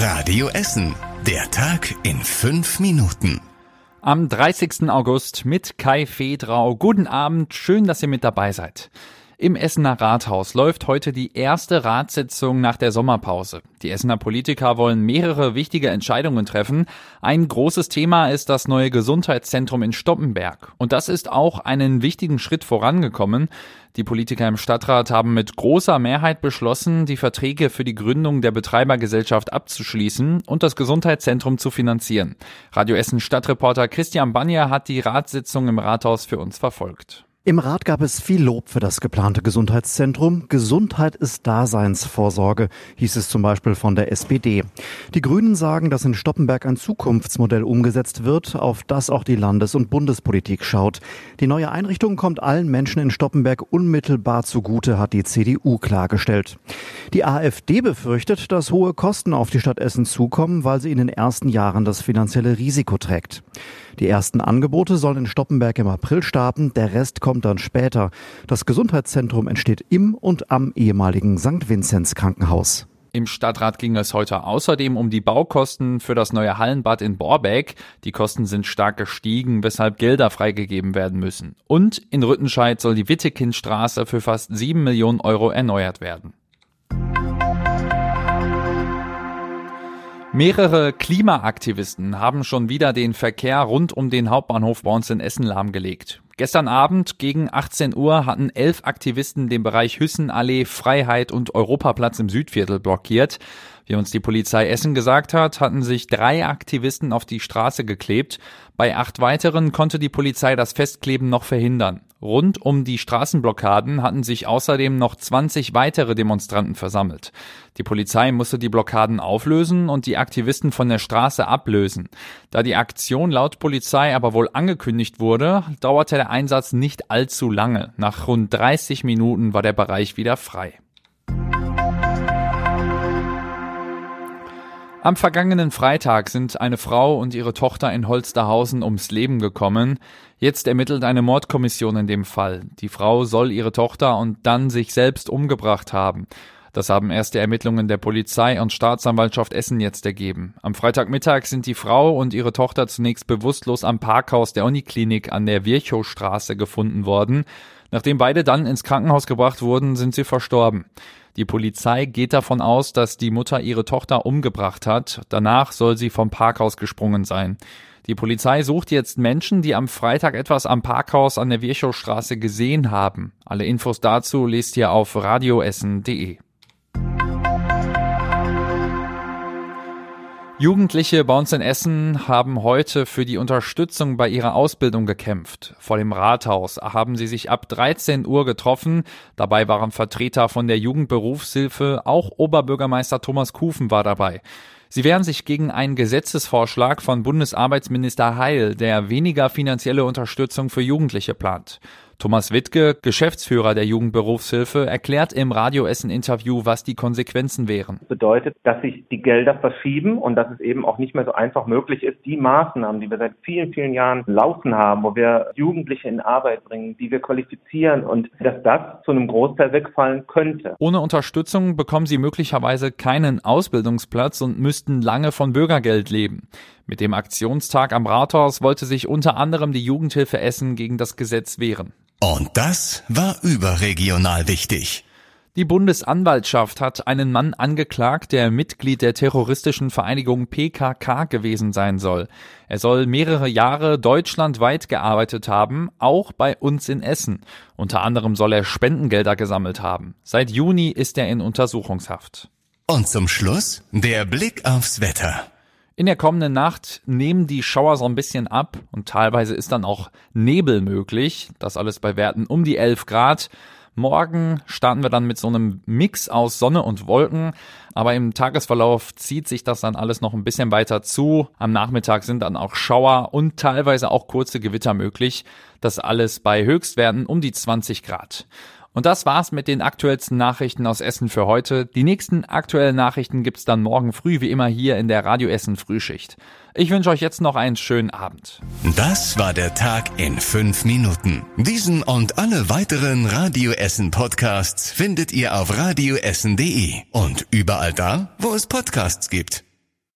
Radio Essen. Der Tag in fünf Minuten. Am 30. August mit Kai Fedrau. Guten Abend, schön, dass ihr mit dabei seid. Im Essener Rathaus läuft heute die erste Ratssitzung nach der Sommerpause. Die Essener Politiker wollen mehrere wichtige Entscheidungen treffen. Ein großes Thema ist das neue Gesundheitszentrum in Stoppenberg. Und das ist auch einen wichtigen Schritt vorangekommen. Die Politiker im Stadtrat haben mit großer Mehrheit beschlossen, die Verträge für die Gründung der Betreibergesellschaft abzuschließen und das Gesundheitszentrum zu finanzieren. Radio Essen Stadtreporter Christian Banja hat die Ratssitzung im Rathaus für uns verfolgt. Im Rat gab es viel Lob für das geplante Gesundheitszentrum. Gesundheit ist Daseinsvorsorge, hieß es zum Beispiel von der SPD. Die Grünen sagen, dass in Stoppenberg ein Zukunftsmodell umgesetzt wird, auf das auch die Landes- und Bundespolitik schaut. Die neue Einrichtung kommt allen Menschen in Stoppenberg unmittelbar zugute, hat die CDU klargestellt. Die AfD befürchtet, dass hohe Kosten auf die Stadt Essen zukommen, weil sie in den ersten Jahren das finanzielle Risiko trägt. Die ersten Angebote sollen in Stoppenberg im April starten, der Rest kommt dann später. Das Gesundheitszentrum entsteht im und am ehemaligen St. Vinzenz Krankenhaus. Im Stadtrat ging es heute außerdem um die Baukosten für das neue Hallenbad in Borbeck. Die Kosten sind stark gestiegen, weshalb Gelder freigegeben werden müssen. Und in Rüttenscheid soll die Wittekindstraße für fast sieben Millionen Euro erneuert werden. Mehrere Klimaaktivisten haben schon wieder den Verkehr rund um den Hauptbahnhof bei uns in Essen lahmgelegt. Gestern Abend gegen 18 Uhr hatten elf Aktivisten den Bereich Hüssenallee, Freiheit und Europaplatz im Südviertel blockiert. Wie uns die Polizei Essen gesagt hat, hatten sich drei Aktivisten auf die Straße geklebt. Bei acht weiteren konnte die Polizei das Festkleben noch verhindern. Rund um die Straßenblockaden hatten sich außerdem noch 20 weitere Demonstranten versammelt. Die Polizei musste die Blockaden auflösen und die Aktivisten von der Straße ablösen. Da die Aktion laut Polizei aber wohl angekündigt wurde, dauerte der Einsatz nicht allzu lange. Nach rund 30 Minuten war der Bereich wieder frei. Am vergangenen Freitag sind eine Frau und ihre Tochter in Holsterhausen ums Leben gekommen. Jetzt ermittelt eine Mordkommission in dem Fall. Die Frau soll ihre Tochter und dann sich selbst umgebracht haben. Das haben erste Ermittlungen der Polizei und Staatsanwaltschaft Essen jetzt ergeben. Am Freitagmittag sind die Frau und ihre Tochter zunächst bewusstlos am Parkhaus der Uniklinik an der Virchowstraße gefunden worden. Nachdem beide dann ins Krankenhaus gebracht wurden, sind sie verstorben. Die Polizei geht davon aus, dass die Mutter ihre Tochter umgebracht hat. Danach soll sie vom Parkhaus gesprungen sein. Die Polizei sucht jetzt Menschen, die am Freitag etwas am Parkhaus an der Virchowstraße gesehen haben. Alle Infos dazu lest ihr auf radioessen.de. Jugendliche bei uns in Essen haben heute für die Unterstützung bei ihrer Ausbildung gekämpft. Vor dem Rathaus haben sie sich ab 13 Uhr getroffen. Dabei waren Vertreter von der Jugendberufshilfe, auch Oberbürgermeister Thomas Kufen war dabei. Sie wehren sich gegen einen Gesetzesvorschlag von Bundesarbeitsminister Heil, der weniger finanzielle Unterstützung für Jugendliche plant. Thomas Wittke, Geschäftsführer der Jugendberufshilfe, erklärt im Radioessen-Interview, was die Konsequenzen wären. Das bedeutet, dass sich die Gelder verschieben und dass es eben auch nicht mehr so einfach möglich ist, die Maßnahmen, die wir seit vielen, vielen Jahren laufen haben, wo wir Jugendliche in Arbeit bringen, die wir qualifizieren und dass das zu einem Großteil wegfallen könnte. Ohne Unterstützung bekommen sie möglicherweise keinen Ausbildungsplatz und müssten lange von Bürgergeld leben. Mit dem Aktionstag am Rathaus wollte sich unter anderem die Jugendhilfe Essen gegen das Gesetz wehren. Und das war überregional wichtig. Die Bundesanwaltschaft hat einen Mann angeklagt, der Mitglied der terroristischen Vereinigung PKK gewesen sein soll. Er soll mehrere Jahre deutschlandweit gearbeitet haben, auch bei uns in Essen. Unter anderem soll er Spendengelder gesammelt haben. Seit Juni ist er in Untersuchungshaft. Und zum Schluss der Blick aufs Wetter. In der kommenden Nacht nehmen die Schauer so ein bisschen ab und teilweise ist dann auch Nebel möglich. Das alles bei Werten um die 11 Grad. Morgen starten wir dann mit so einem Mix aus Sonne und Wolken, aber im Tagesverlauf zieht sich das dann alles noch ein bisschen weiter zu. Am Nachmittag sind dann auch Schauer und teilweise auch kurze Gewitter möglich. Das alles bei Höchstwerten um die 20 Grad. Und das war's mit den aktuellsten Nachrichten aus Essen für heute. Die nächsten aktuellen Nachrichten gibt's dann morgen früh wie immer hier in der Radio Essen Frühschicht. Ich wünsche euch jetzt noch einen schönen Abend. Das war der Tag in fünf Minuten. Diesen und alle weiteren Radio Essen Podcasts findet ihr auf radioessen.de und überall da, wo es Podcasts gibt.